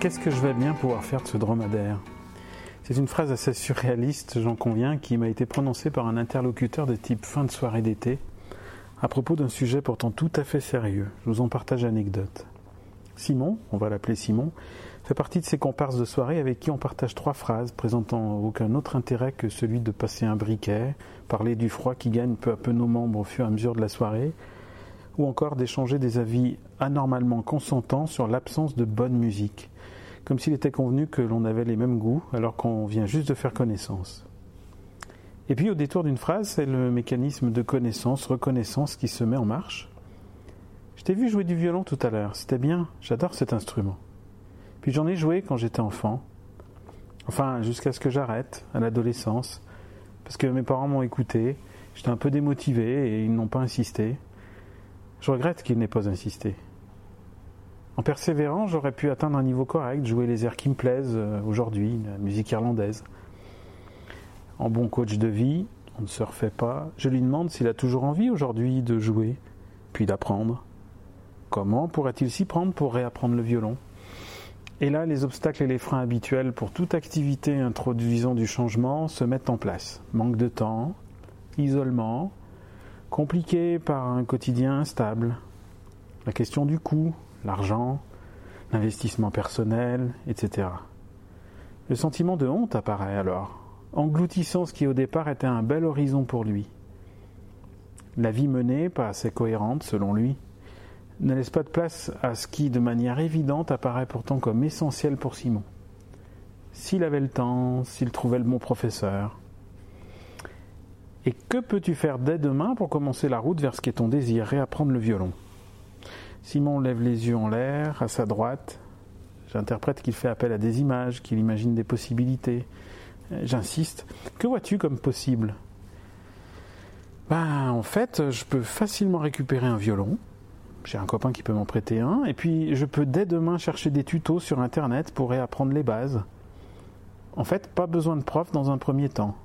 Qu'est-ce que je vais bien pouvoir faire de ce dromadaire? C'est une phrase assez surréaliste, j'en conviens, qui m'a été prononcée par un interlocuteur de type fin de soirée d'été, à propos d'un sujet pourtant tout à fait sérieux. Je vous en partage anecdote. Simon, on va l'appeler Simon, fait partie de ces comparses de soirée avec qui on partage trois phrases présentant aucun autre intérêt que celui de passer un briquet, parler du froid qui gagne peu à peu nos membres au fur et à mesure de la soirée, ou encore d'échanger des avis anormalement consentants sur l'absence de bonne musique, comme s'il était convenu que l'on avait les mêmes goûts alors qu'on vient juste de faire connaissance. Et puis au détour d'une phrase, c'est le mécanisme de connaissance, reconnaissance qui se met en marche. Je t'ai vu jouer du violon tout à l'heure, c'était bien, j'adore cet instrument. Puis j'en ai joué quand j'étais enfant, enfin jusqu'à ce que j'arrête, à l'adolescence, parce que mes parents m'ont écouté, j'étais un peu démotivé et ils n'ont pas insisté. Je regrette qu'ils n'aient pas insisté. En persévérant, j'aurais pu atteindre un niveau correct, jouer les airs qui me plaisent euh, aujourd'hui, la musique irlandaise. En bon coach de vie, on ne se refait pas. Je lui demande s'il a toujours envie aujourd'hui de jouer, puis d'apprendre. Comment pourrait-il s'y prendre pour réapprendre le violon? Et là, les obstacles et les freins habituels pour toute activité introduisant du changement se mettent en place. Manque de temps, isolement, compliqué par un quotidien instable, la question du coût, l'argent, l'investissement personnel, etc. Le sentiment de honte apparaît alors, engloutissant ce qui au départ était un bel horizon pour lui. La vie menée, pas assez cohérente selon lui, ne laisse pas de place à ce qui, de manière évidente, apparaît pourtant comme essentiel pour Simon. S'il avait le temps, s'il trouvait le bon professeur. Et que peux-tu faire dès demain pour commencer la route vers ce qui est ton désir, réapprendre le violon? Simon lève les yeux en l'air, à sa droite. J'interprète qu'il fait appel à des images, qu'il imagine des possibilités. J'insiste. Que vois-tu comme possible? Ben, en fait, je peux facilement récupérer un violon. J'ai un copain qui peut m'en prêter un. Et puis, je peux dès demain chercher des tutos sur Internet pour réapprendre les bases. En fait, pas besoin de prof dans un premier temps.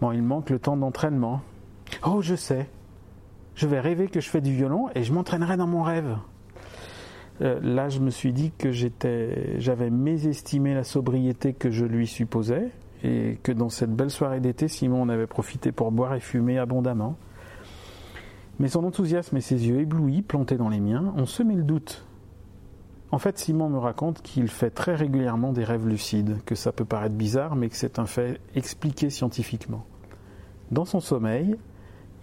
Bon, il manque le temps d'entraînement. Oh, je sais je vais rêver que je fais du violon et je m'entraînerai dans mon rêve. Euh, là, je me suis dit que j'étais, j'avais mésestimé la sobriété que je lui supposais et que dans cette belle soirée d'été, Simon en avait profité pour boire et fumer abondamment. Mais son enthousiasme et ses yeux éblouis, plantés dans les miens, ont semé le doute. En fait, Simon me raconte qu'il fait très régulièrement des rêves lucides, que ça peut paraître bizarre, mais que c'est un fait expliqué scientifiquement. Dans son sommeil,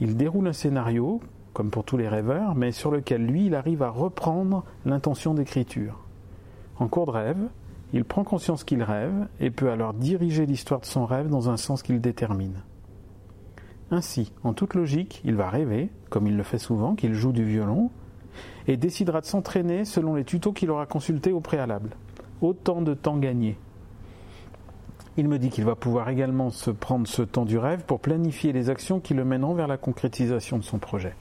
il déroule un scénario, comme pour tous les rêveurs, mais sur lequel lui, il arrive à reprendre l'intention d'écriture. En cours de rêve, il prend conscience qu'il rêve et peut alors diriger l'histoire de son rêve dans un sens qu'il détermine. Ainsi, en toute logique, il va rêver, comme il le fait souvent, qu'il joue du violon, et décidera de s'entraîner selon les tutos qu'il aura consultés au préalable. Autant de temps gagné. Il me dit qu'il va pouvoir également se prendre ce temps du rêve pour planifier les actions qui le mèneront vers la concrétisation de son projet.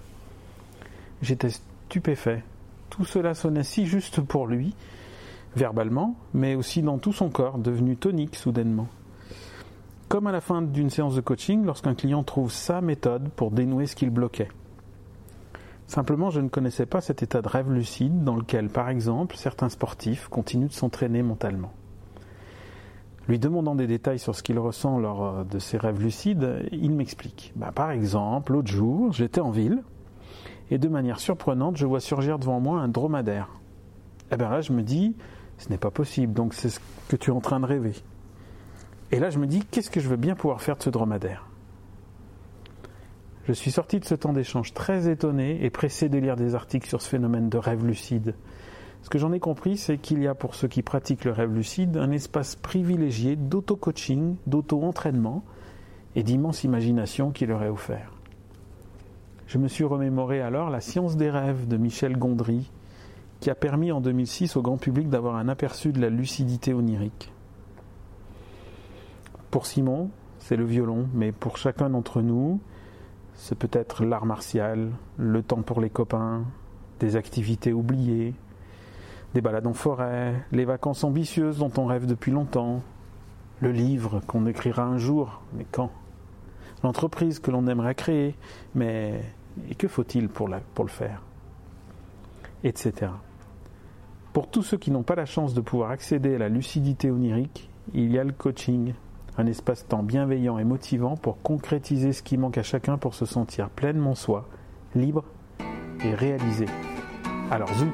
J'étais stupéfait. Tout cela sonnait si juste pour lui, verbalement, mais aussi dans tout son corps, devenu tonique soudainement. Comme à la fin d'une séance de coaching, lorsqu'un client trouve sa méthode pour dénouer ce qu'il bloquait. Simplement, je ne connaissais pas cet état de rêve lucide dans lequel, par exemple, certains sportifs continuent de s'entraîner mentalement. Lui demandant des détails sur ce qu'il ressent lors euh, de ses rêves lucides, il m'explique. Bah, par exemple, l'autre jour, j'étais en ville et de manière surprenante, je vois surgir devant moi un dromadaire. Et eh bien là, je me dis, ce n'est pas possible, donc c'est ce que tu es en train de rêver. Et là, je me dis, qu'est-ce que je veux bien pouvoir faire de ce dromadaire? Je suis sorti de ce temps d'échange très étonné et pressé de lire des articles sur ce phénomène de rêve lucide ce que j'en ai compris, c'est qu'il y a pour ceux qui pratiquent le rêve lucide un espace privilégié d'auto-coaching, d'auto-entraînement et d'immense imagination qui leur est offert. Je me suis remémoré alors la science des rêves de Michel Gondry, qui a permis en 2006 au grand public d'avoir un aperçu de la lucidité onirique. Pour Simon, c'est le violon, mais pour chacun d'entre nous, c'est peut-être l'art martial, le temps pour les copains, des activités oubliées, des balades en forêt, les vacances ambitieuses dont on rêve depuis longtemps, le livre qu'on écrira un jour, mais quand? L'entreprise que l'on aimerait créer, mais et que faut-il pour, pour le faire? Etc. Pour tous ceux qui n'ont pas la chance de pouvoir accéder à la lucidité onirique, il y a le coaching, un espace-temps bienveillant et motivant pour concrétiser ce qui manque à chacun pour se sentir pleinement soi, libre et réalisé. Alors zou